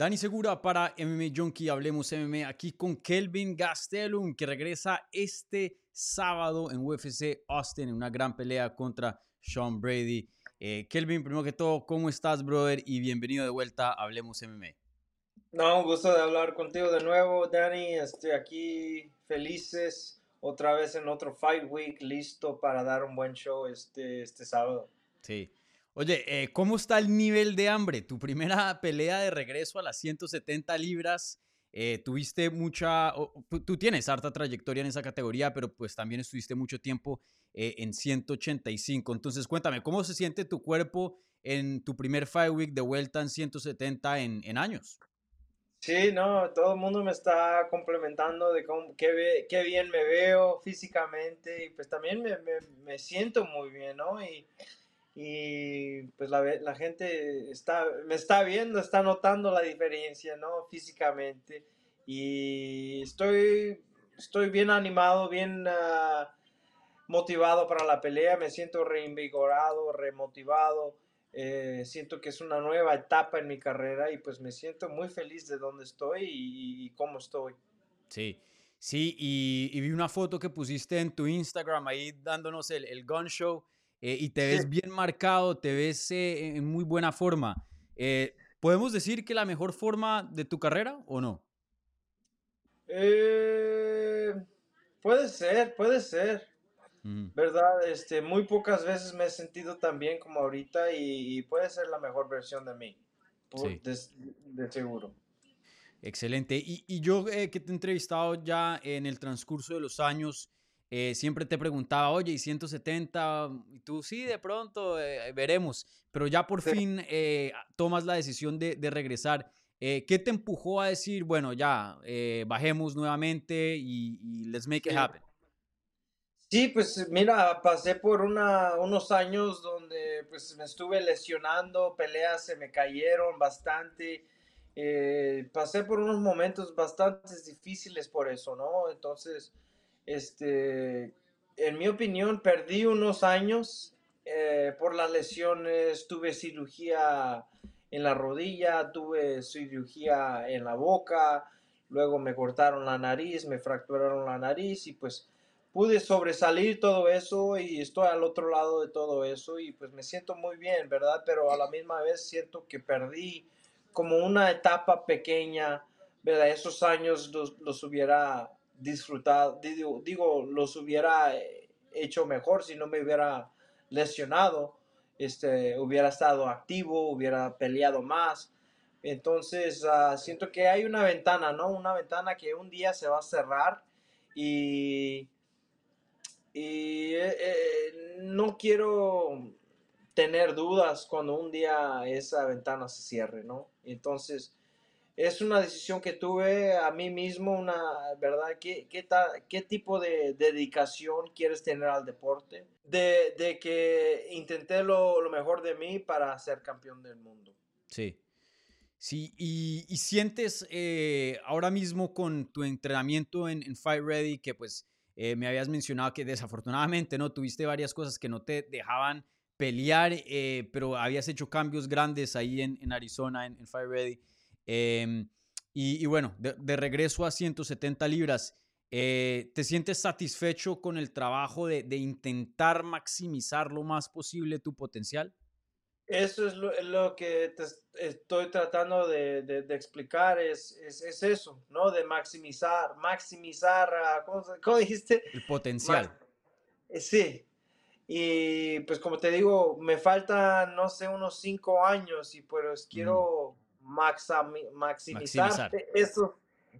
Dani Segura para MMA Junkie, hablemos MMA aquí con Kelvin Gastelum, que regresa este sábado en UFC Austin en una gran pelea contra Sean Brady. Eh, Kelvin, primero que todo, ¿cómo estás, brother? Y bienvenido de vuelta a Hablemos MMA. No, un gusto de hablar contigo de nuevo, Dani. Estoy aquí felices, otra vez en otro Fight Week, listo para dar un buen show este, este sábado. Sí. Oye, eh, ¿cómo está el nivel de hambre? Tu primera pelea de regreso a las 170 libras. Eh, tuviste mucha, tú tienes harta trayectoria en esa categoría, pero pues también estuviste mucho tiempo eh, en 185. Entonces, cuéntame, ¿cómo se siente tu cuerpo en tu primer Fight Week de vuelta en 170 en, en años? Sí, no, todo el mundo me está complementando de cómo, qué, bien me veo físicamente y pues también me, siento muy bien, ¿no? Y pues la, la, gente está, me está viendo, está notando la diferencia, ¿no? Físicamente. Y estoy, estoy bien animado, bien uh, motivado para la pelea, me siento reinvigorado, remotivado. Eh, siento que es una nueva etapa en mi carrera y pues me siento muy feliz de dónde estoy y, y cómo estoy. Sí, sí, y, y, vi una foto que pusiste en tu Instagram ahí dándonos el, el gun show. Eh, y te ves bien marcado, te ves eh, en muy buena forma. Eh, ¿Podemos decir que la mejor forma de tu carrera o no? puede ser, puede ser. ¿Verdad? Este, muy pocas veces me he sentido tan bien como ahorita y, puede ser la mejor versión de mí. de, seguro. Excelente. Y, y yo que te he entrevistado ya en el transcurso de los años, eh, siempre te preguntaba, oye, ¿y 170? Y tú, sí, de pronto, eh, veremos. Pero ya por fin eh, tomas la decisión de, de regresar. ¿Qué te empujó a decir, bueno, ya, bajemos nuevamente y, y, let's make it happen? Sí, pues mira, pasé por una, unos años donde pues me estuve lesionando, peleas se me cayeron bastante. pasé por unos momentos bastante difíciles por eso, ¿no? Entonces este, en mi opinión, perdí unos años eh, por las lesiones, tuve cirugía en la rodilla, tuve cirugía en la boca, luego me cortaron la nariz, me fracturaron la nariz y pues pude sobresalir todo eso y estoy al otro lado de todo eso y pues me siento muy bien, ¿verdad? Pero a la misma vez siento que perdí como una etapa pequeña, ¿verdad? Esos años los, los hubiera disfrutado, digo, digo, los hubiera eh, hecho mejor si no me hubiera lesionado, este, hubiera estado activo, hubiera peleado más. Entonces, ah, siento que hay una ventana, ¿no? Una ventana que un día se va a cerrar y, y eh, eh, no quiero tener dudas cuando un día esa ventana se cierre, ¿no? Entonces, es una decisión que tuve a mí mismo, una, ¿verdad? ¿Qué, qué, qué tipo de dedicación quieres tener al deporte? De, de que intenté lo, lo, mejor de mí para ser campeón del mundo. Sí. Sí, y, y sientes eh, ahora mismo con tu entrenamiento en, en Fight Ready que pues eh, me habías mencionado que desafortunadamente no tuviste varias cosas que no te dejaban pelear, eh, pero habías hecho cambios grandes ahí en, en Arizona, en, en Fight Ready. Em, y, bueno, de, regreso a 170 libras, eh, ¿te sientes satisfecho con el trabajo de, intentar maximizar lo más posible tu potencial? Eso es lo, que te estoy tratando de, de explicar, es, es, es, eso, ¿no? De maximizar, maximizar, ¿cómo, dijiste? El potencial. Eh, sí, y pues como te digo, me faltan, no sé, unos cinco años y pues quiero maximizar, Esos,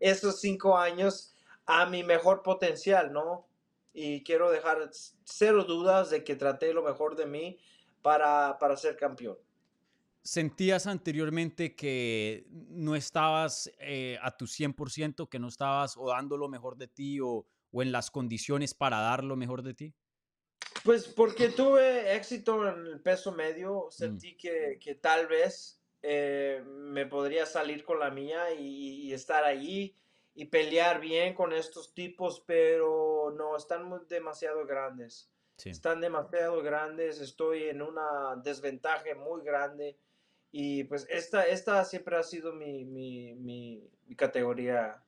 esos cinco años a mi mejor potencial, ¿no? Y quiero dejar cero dudas de que traté lo mejor de mí para, para ser campeón. ¿Sentías anteriormente que no estabas eh, a tu 100%, que no estabas o dando lo mejor de ti o, o en las condiciones para dar lo mejor de ti? Pues porque tuve éxito en el peso medio, sentí mm. que, que, tal vez eh, me podría salir con la mía y, estar ahí y pelear bien con estos tipos, pero no, están demasiado grandes. Están demasiado grandes, estoy en una desventaja muy grande Y pues esta, esta siempre ha sido mi, mi, mi, categoría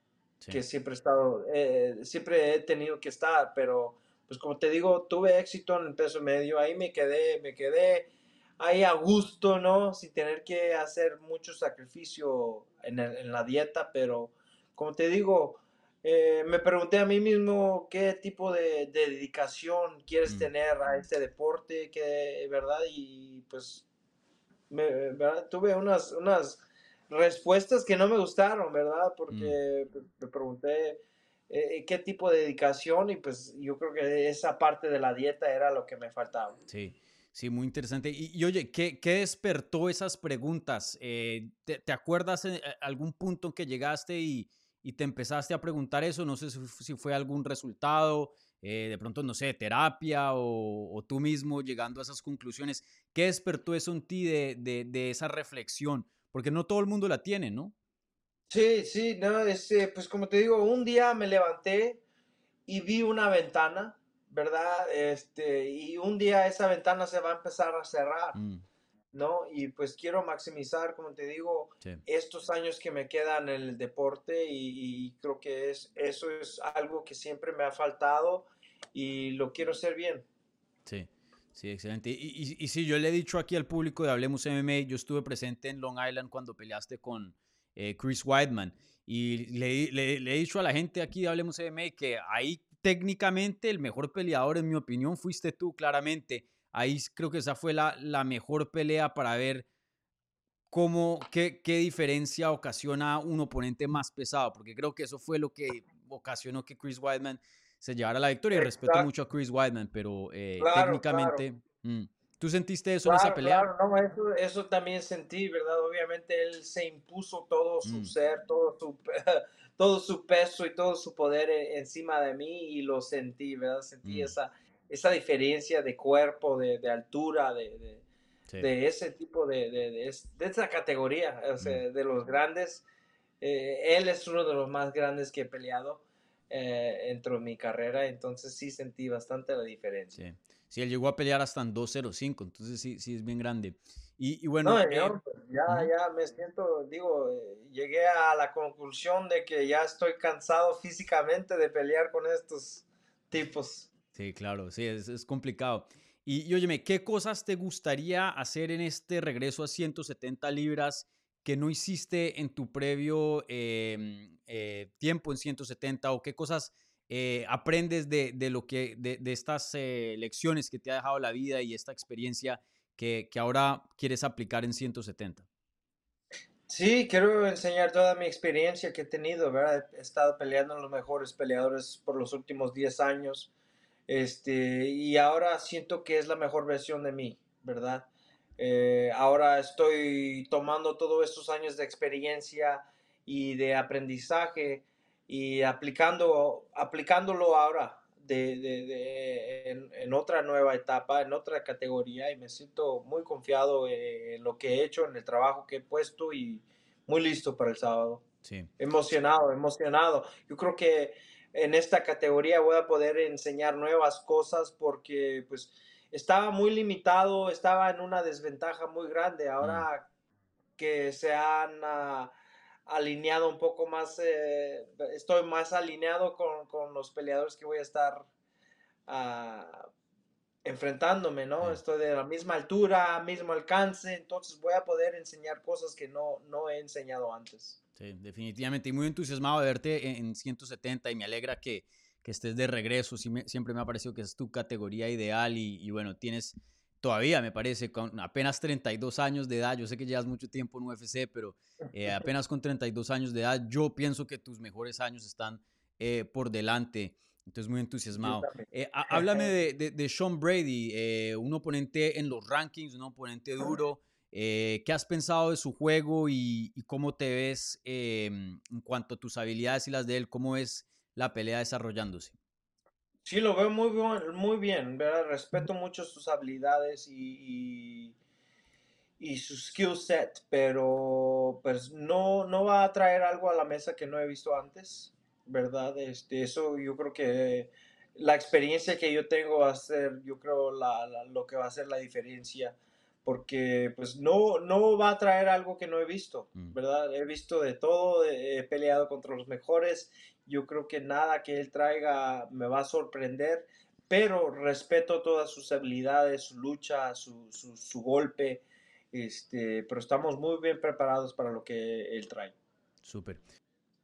que siempre he estado, eh, siempre he tenido que estar, pero pues como te digo, tuve éxito en el peso medio, ahí me quedé, me quedé ahí a gusto, ¿no? Sin tener que hacer mucho sacrificio en, en la dieta, pero como te digo, eh, me pregunté a mí mismo qué tipo de, dedicación quieres mm. tener a este deporte, que, ¿verdad? Y pues me, tuve unas, unas respuestas que no me gustaron, ¿verdad? Porque mm. me pregunté eh, qué tipo de dedicación y pues yo creo que esa parte de la dieta era lo que me faltaba. Sí. Sí, muy interesante. Y, oye, ¿qué, ¿qué, despertó esas preguntas? Eh, ¿te, ¿te, acuerdas en algún punto en que llegaste y, y te empezaste a preguntar eso, no sé si, fue algún resultado, eh, de pronto, no sé, terapia o, tú mismo llegando a esas conclusiones. ¿Qué despertó eso en ti de, de, esa reflexión? Porque no todo el mundo la tiene, ¿no? Sí, sí, no, este, pues como te digo, un día me levanté y vi una ventana, ¿verdad? Este, y un día esa ventana se va a empezar a cerrar. Mm. ¿no? Y pues quiero maximizar, como te digo, estos años que me quedan en el deporte y, creo que es, eso es algo que siempre me ha faltado y lo quiero hacer bien. Sí. Sí, excelente. Y, y, sí, yo le he dicho aquí al público de Hablemos MMA, yo estuve presente en Long Island cuando peleaste con eh, Chris Weidman y le, le, le, he dicho a la gente aquí de Hablemos MMA que ahí técnicamente el mejor peleador, en mi opinión, fuiste tú, claramente. Ahí creo que esa fue la, la mejor pelea para ver cómo, qué, qué diferencia ocasiona un oponente más pesado, porque creo que eso fue lo que ocasionó que Chris Weidman se llevara la victoria. Respeto mucho a Chris Weidman, pero eh, técnicamente... Mm, ¿Tú sentiste eso en esa pelea? Claro, no, eso, eso, también sentí, ¿verdad? Obviamente él se impuso todo su mm. ser, todo su, todo su peso y todo su poder e, encima de mí y lo sentí, ¿verdad? Sentí mm. esa, esa diferencia de cuerpo, de, de altura, de, de, ese tipo de, de, esa categoría, o sea, de los grandes. Eh, él es uno de los más grandes que he peleado eh, dentro de mi carrera, entonces sí sentí bastante la diferencia. Sí, él llegó a pelear hasta en 2.05, entonces sí, sí es bien grande. Y, y bueno, no, eh, pues, ya, ya me siento, digo, llegué a la conclusión de que ya estoy cansado físicamente de pelear con estos tipos. Sí, claro, sí, es, es complicado. Y, y, óyeme, ¿qué cosas te gustaría hacer en este regreso a 170 libras que no hiciste en tu previo em, eh, tiempo en 170? ¿O qué cosas eh, aprendes de, de, lo que, de, de estas eh, lecciones que te ha dejado la vida y esta experiencia que, que ahora quieres aplicar en 170? Sí, quiero enseñar toda mi experiencia que he tenido, ¿verdad? He estado peleando con los mejores peleadores por los últimos 10 años. Este, y ahora siento que es la mejor versión de mí, ¿verdad? Eh, ahora estoy tomando todos estos años de experiencia y de aprendizaje y aplicando, aplicándolo ahora de, en, otra nueva etapa, en otra categoría y me siento muy confiado en lo que he hecho, en el trabajo que he puesto y muy listo para el sábado. Sí. Emocionado, emocionado. Yo creo que en esta categoría voy a poder enseñar nuevas cosas porque pues estaba muy limitado, estaba en una desventaja muy grande. Ahora que se han ah, alineado un poco más, eh, estoy más alineado con, los peleadores que voy a estar ah, enfrentándome, ¿no? Estoy de la misma altura, mismo alcance, entonces voy a poder enseñar cosas que no, no he enseñado antes. Sí, definitivamente. Y muy entusiasmado de verte en 170 y me alegra que, que estés de regreso. siempre me ha parecido que es tu categoría ideal y, bueno, tienes todavía, me parece, con apenas 32 años de edad. Yo sé que llevas mucho tiempo en UFC, pero eh, apenas con 32 años de edad, yo pienso que tus mejores años están eh, por delante. Entonces, muy entusiasmado. Eh, háblame de, de, Sean Brady, un oponente en los rankings, un oponente duro. Eh, ¿Qué has pensado de su juego y, cómo te ves em, en cuanto a tus habilidades y las de él? ¿Cómo es la pelea desarrollándose? Sí, lo veo muy, muy bien, ¿verdad? Respeto mucho sus habilidades y, y, su skill set, pero pues no, no va a traer algo a la mesa que no he visto antes, ¿verdad? Este, eso yo creo que la experiencia que yo tengo va a ser, yo creo, la, lo que va a hacer la diferencia porque pues no, no va a traer algo que no he visto, mm. ¿verdad? He visto de todo, he peleado contra los mejores, yo creo que nada que él traiga me va a sorprender, pero respeto todas sus habilidades, su lucha, su, su, golpe, este, pero estamos muy bien preparados para lo que él trae. Súper.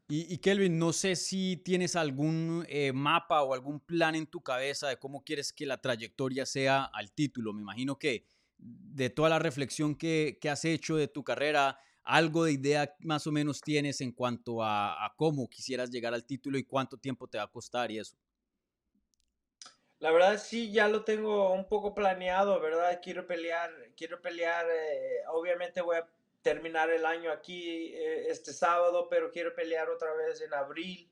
Y, Kelvin, no sé si tienes algún eh, mapa o algún plan en tu cabeza de cómo quieres que la trayectoria sea al título. Me imagino que de toda la reflexión que, has hecho de tu carrera, algo de idea más o menos tienes en cuanto a, cómo quisieras llegar al título y cuánto tiempo te va a costar y eso. La verdad sí, ya lo tengo un poco planeado, ¿verdad? Quiero pelear, quiero pelear, eh, obviamente voy a terminar el año aquí eh, este sábado, pero quiero pelear otra vez en abril,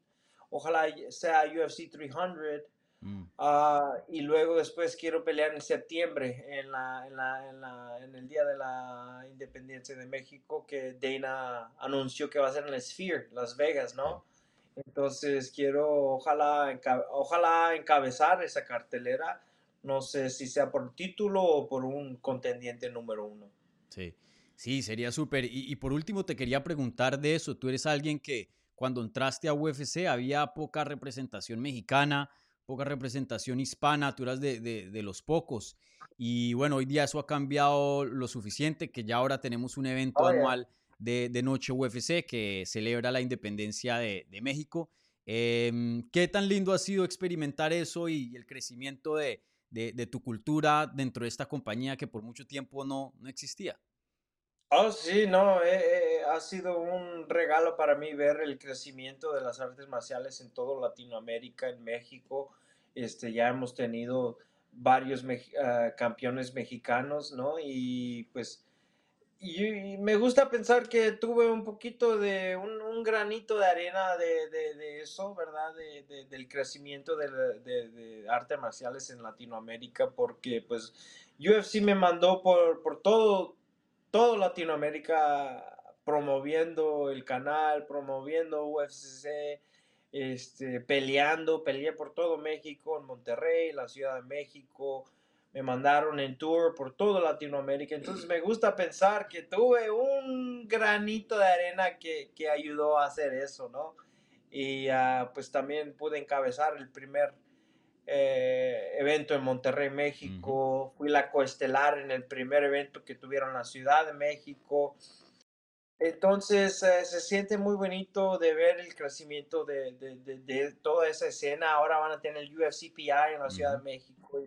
ojalá sea UFC 300. Mm. Ah, y luego después quiero pelear en septiembre, en, la, en, la, en, la, en, el Día de la Independencia de México, que Dana anunció que va a ser en el Sphere, Las Vegas, ¿no? Entonces quiero, ojalá, ojalá encabezar esa cartelera, no sé si sea por título o por un contendiente número uno. Sí, sí, sería súper. Y, y por último te quería preguntar de eso, tú eres alguien que cuando entraste a UFC había poca representación mexicana poca representación hispana, tú eras de, de, los pocos. Y bueno, hoy día eso ha cambiado lo suficiente que ya ahora tenemos un evento anual de, de, Noche UFC que celebra la independencia de, de México. Em, ¿Qué tan lindo ha sido experimentar eso y el crecimiento de, tu cultura dentro de esta compañía que por mucho tiempo no, no existía? Oh, sí, no, eh, eh, ha sido un regalo para mí ver el crecimiento de las artes marciales en todo Latinoamérica, en México. Este, ya hemos tenido varios ah, campeones mexicanos, ¿no? Y pues y, me gusta pensar que tuve un poquito de un, granito de arena de, eso, ¿verdad? De, del crecimiento de, artes marciales en Latinoamérica, porque pues UFC me mandó por, por todo todo Latinoamérica promoviendo el canal, promoviendo UFC, este, peleando, peleé por todo México, en Monterrey, la Ciudad de México, me mandaron en tour por todo Latinoamérica, entonces me gusta pensar que tuve un granito de arena que, ayudó a hacer eso, ¿no? Y ah, pues también pude encabezar el primer eh, evento en Monterrey, México. Fui la coestelar en el primer evento que tuvieron en la Ciudad de México. Entonces eh, se siente muy bonito de ver el crecimiento de, de, toda esa escena. Ahora van a tener el UFCPI en la Ciudad de México.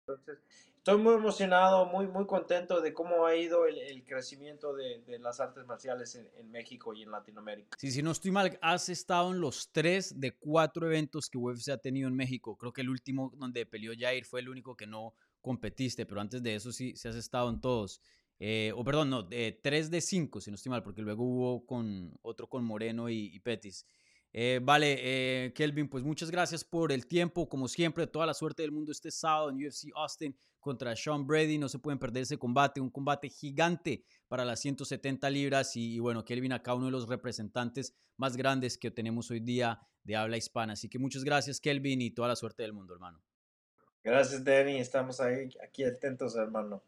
Entonces estoy muy emocionado, muy, muy contento de cómo ha ido el, crecimiento de, las artes marciales en, México y en Latinoamérica. Sí, si no estoy mal, has estado en los tres de cuatro eventos que UFC ha tenido en México. Creo que el último donde peleó Jair fue el único que no competiste, pero antes de eso sí, sí has estado en todos. Eh, o perdón, no, eh, tres de cinco, si no estoy mal, porque luego hubo con otro con Moreno y, y Petis. Eh, vale, eh, Kelvin, pues muchas gracias por el tiempo. Como siempre, toda la suerte del mundo este sábado en UFC Austin contra Sean Brady. No se pueden perder ese combate, un combate gigante para las 170 libras. Y, bueno, Kelvin acá uno de los representantes más grandes que tenemos hoy día de habla hispana. Así que muchas gracias, Kelvin, y toda la suerte del mundo, hermano. Gracias, Danny. Estamos ahí, aquí atentos, hermano.